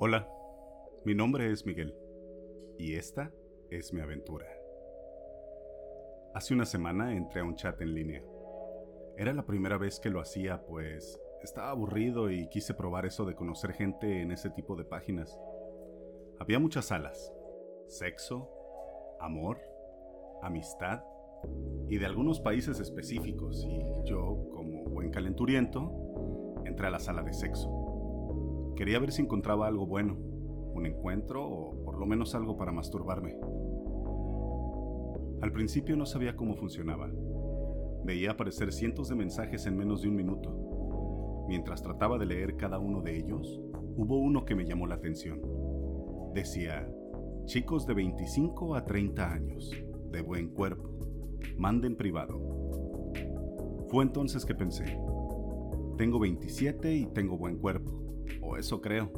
Hola, mi nombre es Miguel y esta es mi aventura. Hace una semana entré a un chat en línea. Era la primera vez que lo hacía, pues estaba aburrido y quise probar eso de conocer gente en ese tipo de páginas. Había muchas salas. Sexo, amor, amistad y de algunos países específicos y yo, como buen calenturiento, entré a la sala de sexo. Quería ver si encontraba algo bueno, un encuentro o por lo menos algo para masturbarme. Al principio no sabía cómo funcionaba. Veía aparecer cientos de mensajes en menos de un minuto. Mientras trataba de leer cada uno de ellos, hubo uno que me llamó la atención. Decía, chicos de 25 a 30 años, de buen cuerpo, manden privado. Fue entonces que pensé, tengo 27 y tengo buen cuerpo eso creo.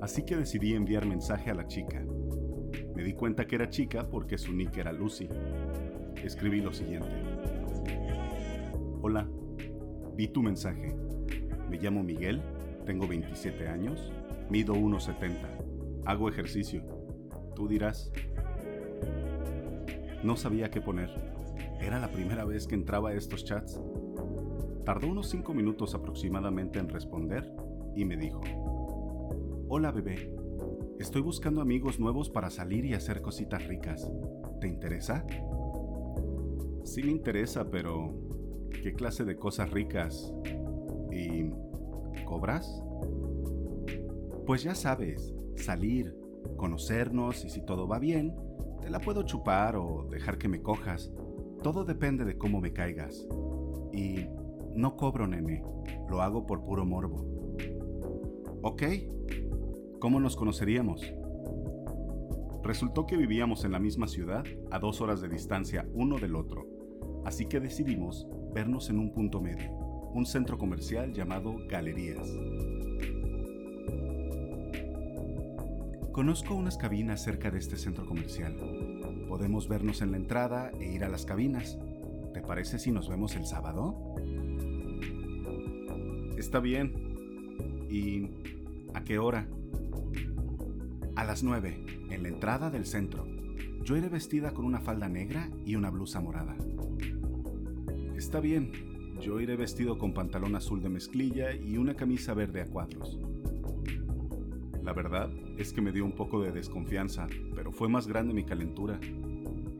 Así que decidí enviar mensaje a la chica. Me di cuenta que era chica porque su nick era Lucy. Escribí lo siguiente. Hola, vi tu mensaje. Me llamo Miguel, tengo 27 años, mido 1,70, hago ejercicio. Tú dirás. No sabía qué poner. Era la primera vez que entraba a estos chats. Tardó unos 5 minutos aproximadamente en responder y me dijo, Hola bebé, estoy buscando amigos nuevos para salir y hacer cositas ricas. ¿Te interesa? Sí me interesa, pero ¿qué clase de cosas ricas? ¿Y cobras? Pues ya sabes, salir, conocernos y si todo va bien, te la puedo chupar o dejar que me cojas. Todo depende de cómo me caigas. Y no cobro, nene, lo hago por puro morbo. Ok, ¿cómo nos conoceríamos? Resultó que vivíamos en la misma ciudad, a dos horas de distancia uno del otro, así que decidimos vernos en un punto medio, un centro comercial llamado Galerías. Conozco unas cabinas cerca de este centro comercial. Podemos vernos en la entrada e ir a las cabinas. ¿Te parece si nos vemos el sábado? Está bien, ¿Y a qué hora? A las nueve, en la entrada del centro. Yo iré vestida con una falda negra y una blusa morada. Está bien, yo iré vestido con pantalón azul de mezclilla y una camisa verde a cuadros. La verdad es que me dio un poco de desconfianza, pero fue más grande mi calentura.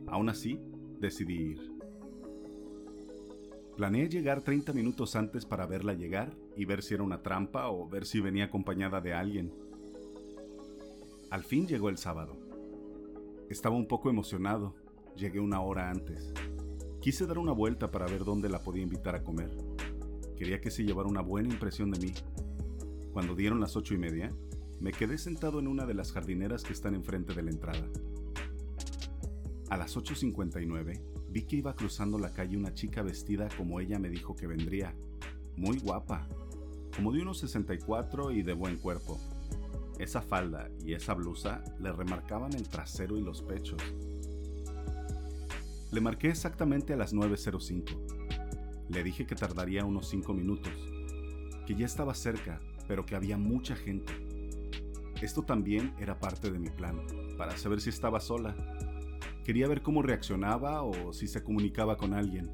Aún así, decidí ir. Planeé llegar 30 minutos antes para verla llegar y ver si era una trampa o ver si venía acompañada de alguien. Al fin llegó el sábado. Estaba un poco emocionado. Llegué una hora antes. Quise dar una vuelta para ver dónde la podía invitar a comer. Quería que se llevara una buena impresión de mí. Cuando dieron las ocho y media, me quedé sentado en una de las jardineras que están enfrente de la entrada. A las 8.59 vi que iba cruzando la calle una chica vestida como ella me dijo que vendría, muy guapa, como de unos 64 y de buen cuerpo. Esa falda y esa blusa le remarcaban el trasero y los pechos. Le marqué exactamente a las 9.05. Le dije que tardaría unos 5 minutos, que ya estaba cerca, pero que había mucha gente. Esto también era parte de mi plan, para saber si estaba sola Quería ver cómo reaccionaba o si se comunicaba con alguien.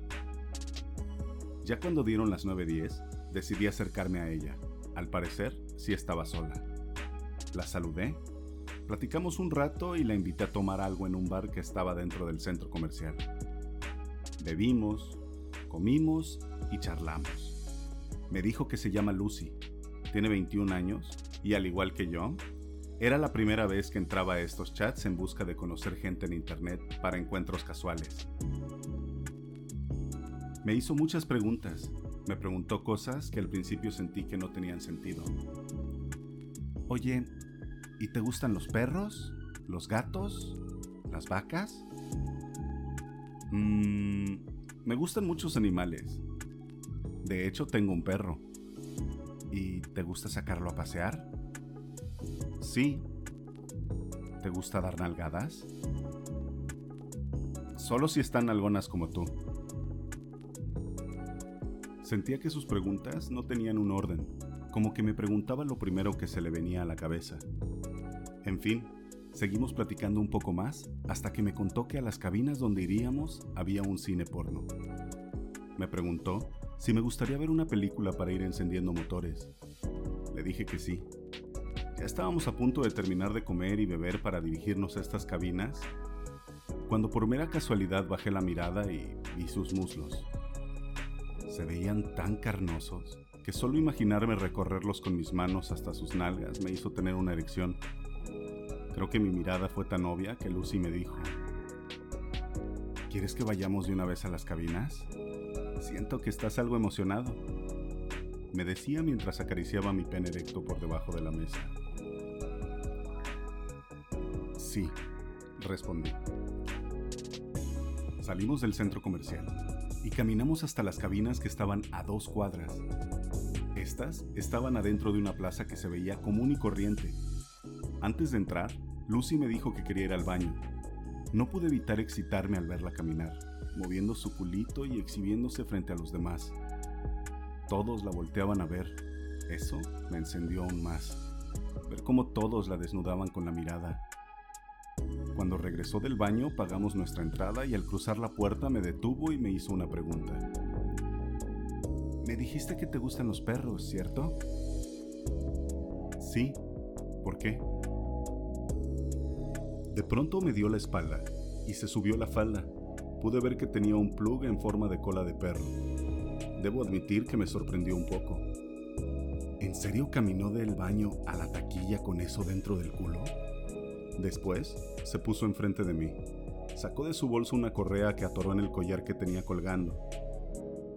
Ya cuando dieron las 9.10, decidí acercarme a ella. Al parecer, sí estaba sola. La saludé, platicamos un rato y la invité a tomar algo en un bar que estaba dentro del centro comercial. Bebimos, comimos y charlamos. Me dijo que se llama Lucy, tiene 21 años y al igual que yo, era la primera vez que entraba a estos chats en busca de conocer gente en Internet para encuentros casuales. Me hizo muchas preguntas. Me preguntó cosas que al principio sentí que no tenían sentido. Oye, ¿y te gustan los perros? ¿Los gatos? ¿Las vacas? Mmm, me gustan muchos animales. De hecho, tengo un perro. ¿Y te gusta sacarlo a pasear? Sí. ¿Te gusta dar nalgadas? Solo si están algonas como tú. Sentía que sus preguntas no tenían un orden, como que me preguntaba lo primero que se le venía a la cabeza. En fin, seguimos platicando un poco más hasta que me contó que a las cabinas donde iríamos había un cine porno. Me preguntó si me gustaría ver una película para ir encendiendo motores. Le dije que sí. Ya estábamos a punto de terminar de comer y beber para dirigirnos a estas cabinas, cuando por mera casualidad bajé la mirada y vi sus muslos. Se veían tan carnosos que solo imaginarme recorrerlos con mis manos hasta sus nalgas me hizo tener una erección. Creo que mi mirada fue tan obvia que Lucy me dijo, ¿Quieres que vayamos de una vez a las cabinas? Siento que estás algo emocionado. Me decía mientras acariciaba mi pene erecto por debajo de la mesa. Sí, respondí. Salimos del centro comercial y caminamos hasta las cabinas que estaban a dos cuadras. Estas estaban adentro de una plaza que se veía común y corriente. Antes de entrar, Lucy me dijo que quería ir al baño. No pude evitar excitarme al verla caminar, moviendo su culito y exhibiéndose frente a los demás. Todos la volteaban a ver. Eso me encendió aún más. Ver cómo todos la desnudaban con la mirada. Cuando regresó del baño pagamos nuestra entrada y al cruzar la puerta me detuvo y me hizo una pregunta. Me dijiste que te gustan los perros, ¿cierto? Sí. ¿Por qué? De pronto me dio la espalda y se subió la falda. Pude ver que tenía un plug en forma de cola de perro. Debo admitir que me sorprendió un poco. ¿En serio caminó del baño a la taquilla con eso dentro del culo? Después, se puso enfrente de mí. Sacó de su bolso una correa que atoró en el collar que tenía colgando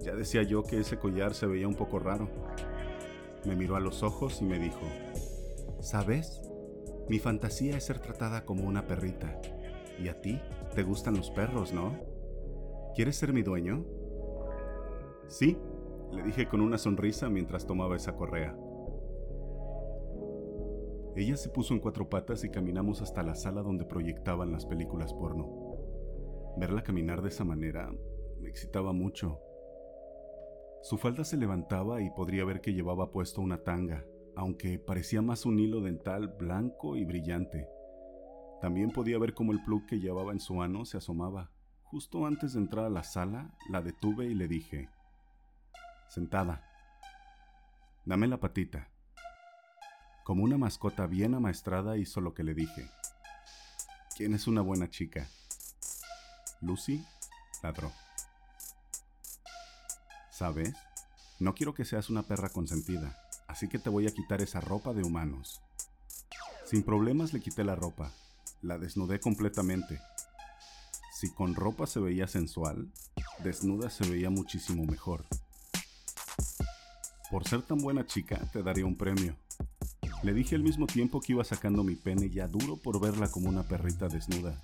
ya decía yo que ese collar se veía un poco raro. Me miró a los ojos y me dijo, ¿sabes? Mi fantasía es ser tratada como una perrita. Y a ti te gustan los perros, ¿no? ¿Quieres ser mi dueño? Sí, le dije con una sonrisa mientras tomaba esa correa. Ella se puso en cuatro patas y caminamos hasta la sala donde proyectaban las películas porno. Verla caminar de esa manera me excitaba mucho su falda se levantaba y podría ver que llevaba puesto una tanga, aunque parecía más un hilo dental blanco y brillante. También podía ver cómo el plug que llevaba en su ano se asomaba. Justo antes de entrar a la sala, la detuve y le dije, sentada, dame la patita. Como una mascota bien amaestrada hizo lo que le dije. ¿Quién es una buena chica? Lucy ladró. ¿Sabes? No quiero que seas una perra consentida, así que te voy a quitar esa ropa de humanos. Sin problemas le quité la ropa, la desnudé completamente. Si con ropa se veía sensual, desnuda se veía muchísimo mejor. Por ser tan buena chica, te daría un premio. Le dije al mismo tiempo que iba sacando mi pene ya duro por verla como una perrita desnuda.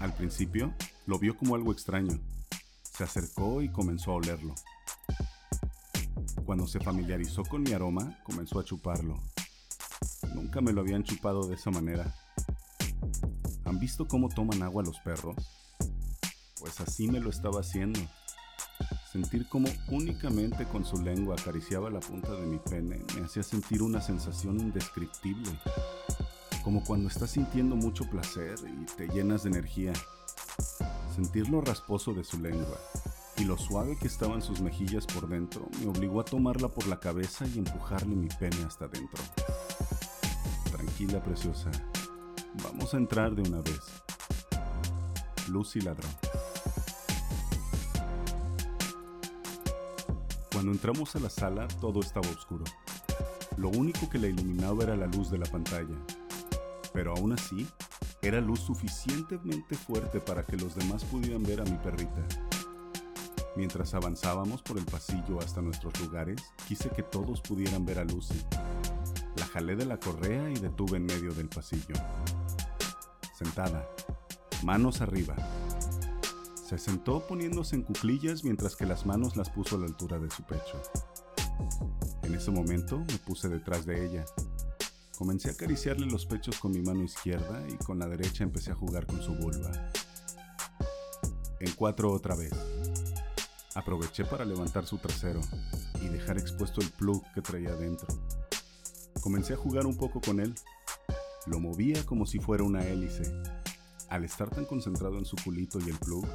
Al principio, lo vio como algo extraño, se acercó y comenzó a olerlo. Cuando se familiarizó con mi aroma, comenzó a chuparlo. Nunca me lo habían chupado de esa manera. ¿Han visto cómo toman agua los perros? Pues así me lo estaba haciendo. Sentir como únicamente con su lengua acariciaba la punta de mi pene me hacía sentir una sensación indescriptible, como cuando estás sintiendo mucho placer y te llenas de energía. Sentir lo rasposo de su lengua y lo suave que estaban sus mejillas por dentro me obligó a tomarla por la cabeza y empujarle mi pene hasta dentro. Tranquila, preciosa. Vamos a entrar de una vez. Lucy ladró. Cuando entramos a la sala, todo estaba oscuro. Lo único que la iluminaba era la luz de la pantalla. Pero aún así, era luz suficientemente fuerte para que los demás pudieran ver a mi perrita. Mientras avanzábamos por el pasillo hasta nuestros lugares, quise que todos pudieran ver a Lucy. La jalé de la correa y detuve en medio del pasillo. Sentada, manos arriba. Se sentó poniéndose en cuclillas mientras que las manos las puso a la altura de su pecho. En ese momento me puse detrás de ella Comencé a acariciarle los pechos con mi mano izquierda y con la derecha empecé a jugar con su vulva. En cuatro otra vez. Aproveché para levantar su trasero y dejar expuesto el plug que traía dentro. Comencé a jugar un poco con él. Lo movía como si fuera una hélice. Al estar tan concentrado en su culito y el plug,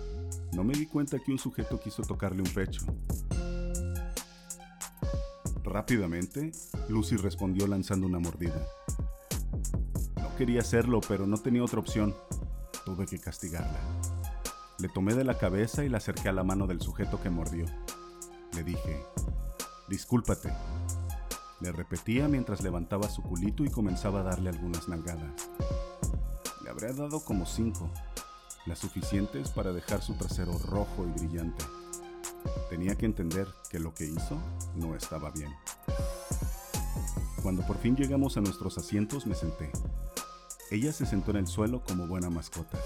no me di cuenta que un sujeto quiso tocarle un pecho. Rápidamente, Lucy respondió lanzando una mordida. No quería hacerlo, pero no tenía otra opción. Tuve que castigarla. Le tomé de la cabeza y la acerqué a la mano del sujeto que mordió. Le dije, discúlpate. Le repetía mientras levantaba su culito y comenzaba a darle algunas nalgadas. Le habría dado como cinco, las suficientes para dejar su trasero rojo y brillante. Tenía que entender que lo que hizo no estaba bien. Cuando por fin llegamos a nuestros asientos me senté. Ella se sentó en el suelo como buena mascota.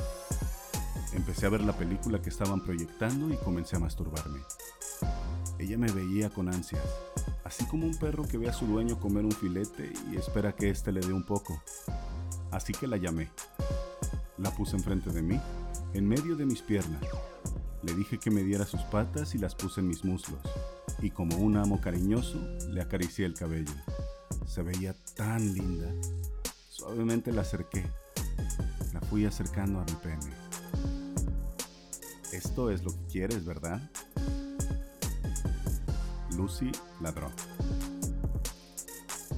Empecé a ver la película que estaban proyectando y comencé a masturbarme. Ella me veía con ansias, así como un perro que ve a su dueño comer un filete y espera que éste le dé un poco. Así que la llamé. La puse enfrente de mí, en medio de mis piernas, le dije que me diera sus patas y las puse en mis muslos, y como un amo cariñoso, le acaricié el cabello. Se veía tan linda. Suavemente la acerqué. La fui acercando a mi pene. Esto es lo que quieres, ¿verdad? Lucy ladró.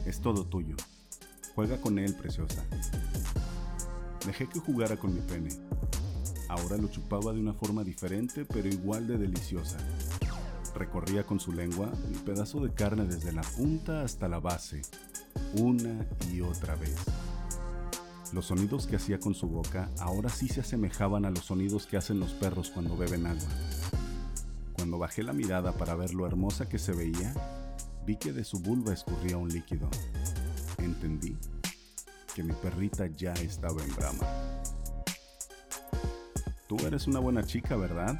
Es todo tuyo. Juega con él, preciosa. Dejé que jugara con mi pene Ahora lo chupaba de una forma diferente pero igual de deliciosa. Recorría con su lengua el pedazo de carne desde la punta hasta la base, una y otra vez. Los sonidos que hacía con su boca ahora sí se asemejaban a los sonidos que hacen los perros cuando beben agua. Cuando bajé la mirada para ver lo hermosa que se veía, vi que de su vulva escurría un líquido. Entendí que mi perrita ya estaba en brama. Tú eres una buena chica, ¿verdad?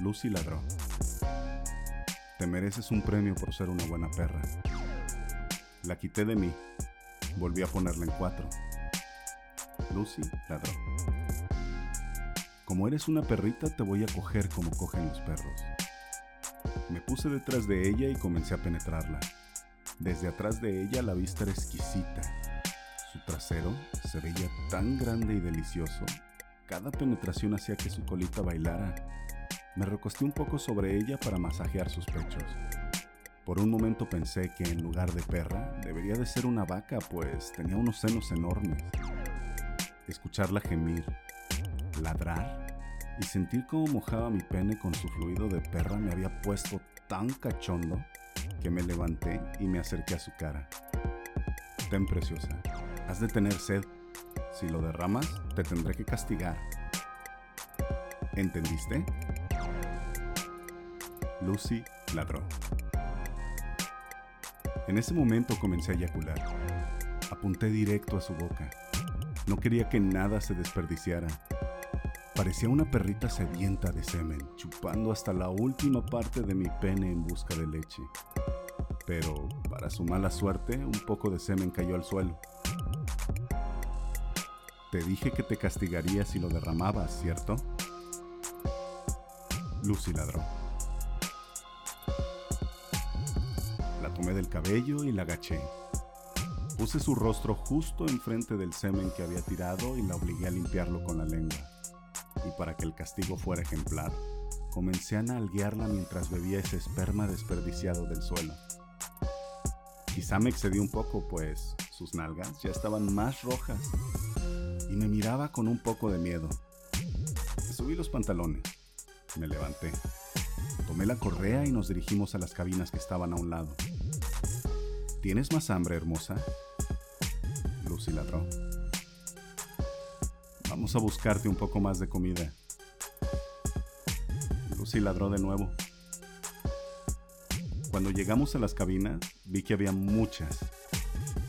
Lucy ladró. Te mereces un premio por ser una buena perra. La quité de mí. Volví a ponerla en cuatro. Lucy ladró. Como eres una perrita, te voy a coger como cogen los perros. Me puse detrás de ella y comencé a penetrarla. Desde atrás de ella la vista era exquisita. Su trasero se veía tan grande y delicioso cada penetración hacía que su colita bailara. Me recosté un poco sobre ella para masajear sus pechos. Por un momento pensé que en lugar de perra debería de ser una vaca, pues tenía unos senos enormes. Escucharla gemir, ladrar y sentir cómo mojaba mi pene con su fluido de perra me había puesto tan cachondo que me levanté y me acerqué a su cara. Ten preciosa, has de tener sed si lo derramas, te tendré que castigar. ¿Entendiste? Lucy ladró. En ese momento comencé a eyacular. Apunté directo a su boca. No quería que nada se desperdiciara. Parecía una perrita sedienta de semen, chupando hasta la última parte de mi pene en busca de leche. Pero, para su mala suerte, un poco de semen cayó al suelo. Te dije que te castigaría si lo derramabas, ¿cierto? Lucy ladró. La tomé del cabello y la agaché. Puse su rostro justo enfrente del semen que había tirado y la obligué a limpiarlo con la lengua. Y para que el castigo fuera ejemplar, comencé a nalguearla mientras bebía ese esperma desperdiciado del suelo. Quizá me excedí un poco, pues sus nalgas ya estaban más rojas y me miraba con un poco de miedo. subí los pantalones, me levanté, tomé la correa y nos dirigimos a las cabinas que estaban a un lado. ¿Tienes más hambre, hermosa? Lucy ladró. Vamos a buscarte un poco más de comida. Lucy ladró de nuevo. Cuando llegamos a las cabinas, vi que había muchas,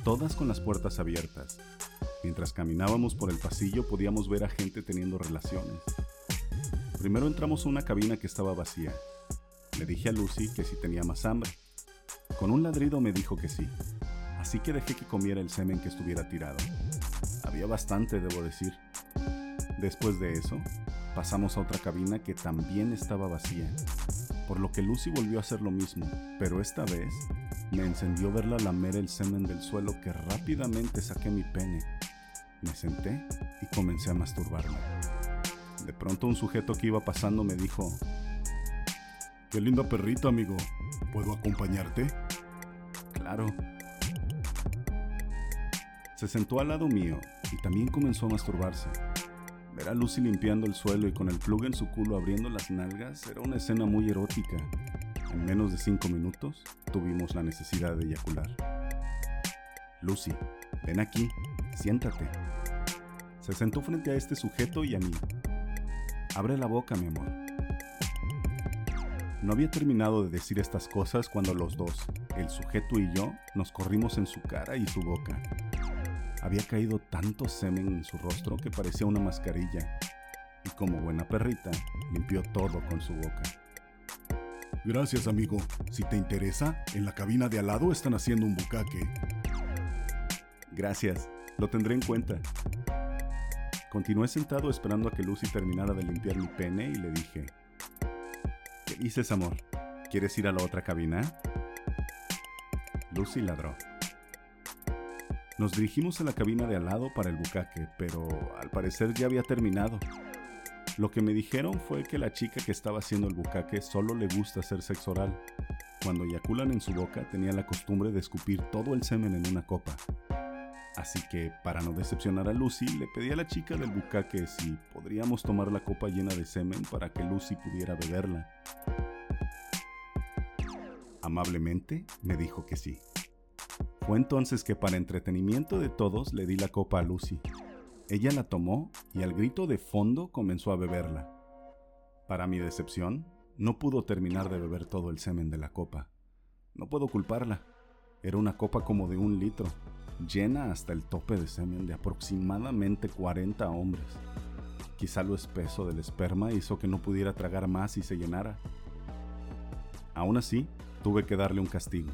todas con las puertas abiertas Mientras caminábamos por el pasillo podíamos ver a gente teniendo relaciones. Primero entramos a una cabina que estaba vacía. Le dije a Lucy que si tenía más hambre. Con un ladrido me dijo que sí, así que dejé que comiera el semen que estuviera tirado. Había bastante, debo decir. Después de eso, Pasamos a otra cabina que también estaba vacía, por lo que Lucy volvió a hacer lo mismo, pero esta vez me encendió verla lamer el semen del suelo que rápidamente saqué mi pene. Me senté y comencé a masturbarme. De pronto un sujeto que iba pasando me dijo, Qué linda perrita, amigo. ¿Puedo acompañarte? Claro. Se sentó al lado mío y también comenzó a masturbarse. Ver a Lucy limpiando el suelo y con el plug en su culo abriendo las nalgas era una escena muy erótica. En menos de cinco minutos tuvimos la necesidad de eyacular. Lucy, ven aquí, siéntate. Se sentó frente a este sujeto y a mí. Abre la boca, mi amor. No había terminado de decir estas cosas cuando los dos, el sujeto y yo, nos corrimos en su cara y su boca. Había caído tanto semen en su rostro que parecía una mascarilla, y como buena perrita, limpió todo con su boca. Gracias, amigo. Si te interesa, en la cabina de al lado están haciendo un bucaque. Gracias, lo tendré en cuenta. Continué sentado esperando a que Lucy terminara de limpiar mi pene y le dije, ¿Qué dices, amor? ¿Quieres ir a la otra cabina? Lucy ladró. Nos dirigimos a la cabina de al lado para el bucaque, pero al parecer ya había terminado. Lo que me dijeron fue que la chica que estaba haciendo el bucaque solo le gusta hacer sexo oral. Cuando eyaculan en su boca tenía la costumbre de escupir todo el semen en una copa. Así que, para no decepcionar a Lucy, le pedí a la chica del bucaque si podríamos tomar la copa llena de semen para que Lucy pudiera beberla. Amablemente me dijo que sí. Fue entonces que para entretenimiento de todos le di la copa a Lucy. Ella la tomó y al grito de fondo comenzó a beberla. Para mi decepción, no pudo terminar de beber todo el semen de la copa. No puedo culparla. Era una copa como de un litro, llena hasta el tope de semen de aproximadamente 40 hombres. Quizá lo espeso del esperma hizo que no pudiera tragar más y se llenara. Aún así, tuve que darle un castigo.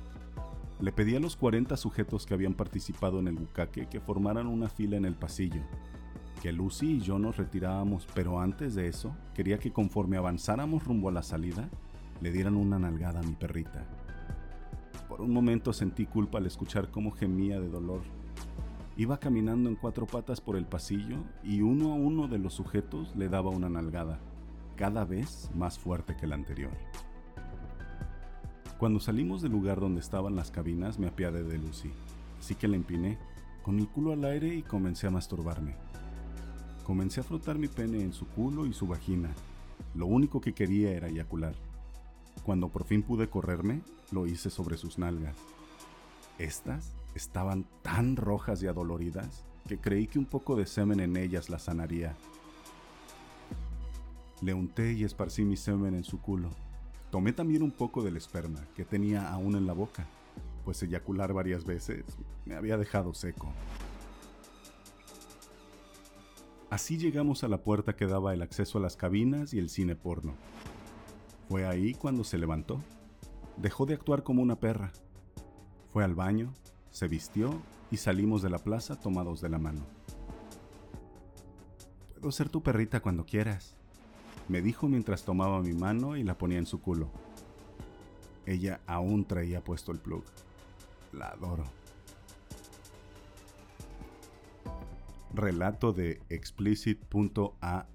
Le pedí a los 40 sujetos que habían participado en el bucaque que formaran una fila en el pasillo, que Lucy y yo nos retirábamos, pero antes de eso, quería que conforme avanzáramos rumbo a la salida, le dieran una nalgada a mi perrita. Por un momento sentí culpa al escuchar cómo gemía de dolor. Iba caminando en cuatro patas por el pasillo y uno a uno de los sujetos le daba una nalgada, cada vez más fuerte que la anterior. Cuando salimos del lugar donde estaban las cabinas me apiadé de Lucy, así que la empiné, con el culo al aire y comencé a masturbarme. Comencé a frotar mi pene en su culo y su vagina. Lo único que quería era eyacular. Cuando por fin pude correrme, lo hice sobre sus nalgas. Estas estaban tan rojas y adoloridas que creí que un poco de semen en ellas las sanaría. Le unté y esparcí mi semen en su culo Tomé también un poco del esperma que tenía aún en la boca, pues eyacular varias veces me había dejado seco. Así llegamos a la puerta que daba el acceso a las cabinas y el cine porno. Fue ahí cuando se levantó. Dejó de actuar como una perra. Fue al baño, se vistió y salimos de la plaza tomados de la mano. Puedo ser tu perrita cuando quieras, me dijo mientras tomaba mi mano y la ponía en su culo. Ella aún traía puesto el plug. La adoro. Relato de explicit.ah